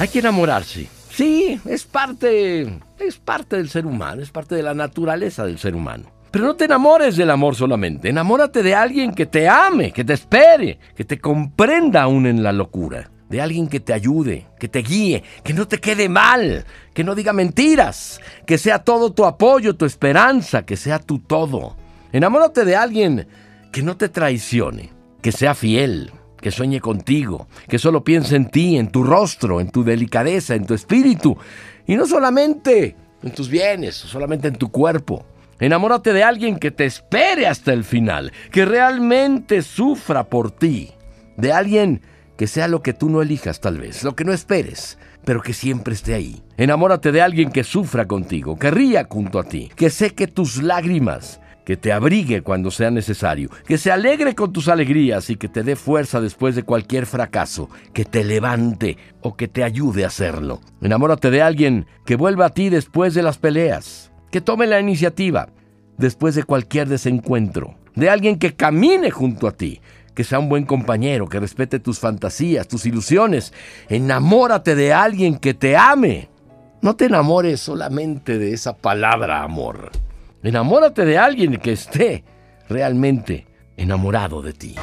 Hay que enamorarse. Sí, es parte, es parte del ser humano, es parte de la naturaleza del ser humano. Pero no te enamores del amor solamente, enamórate de alguien que te ame, que te espere, que te comprenda aún en la locura, de alguien que te ayude, que te guíe, que no te quede mal, que no diga mentiras, que sea todo tu apoyo, tu esperanza, que sea tu todo. Enamórate de alguien que no te traicione, que sea fiel, que sueñe contigo, que solo piense en ti, en tu rostro, en tu delicadeza, en tu espíritu, y no solamente en tus bienes, solamente en tu cuerpo. Enamórate de alguien que te espere hasta el final, que realmente sufra por ti, de alguien que sea lo que tú no elijas tal vez, lo que no esperes, pero que siempre esté ahí. Enamórate de alguien que sufra contigo, que ría junto a ti, que seque tus lágrimas, que te abrigue cuando sea necesario, que se alegre con tus alegrías y que te dé fuerza después de cualquier fracaso, que te levante o que te ayude a hacerlo. Enamórate de alguien que vuelva a ti después de las peleas, que tome la iniciativa después de cualquier desencuentro, de alguien que camine junto a ti, que sea un buen compañero, que respete tus fantasías, tus ilusiones. Enamórate de alguien que te ame. No te enamores solamente de esa palabra amor. Enamórate de alguien que esté realmente enamorado de ti.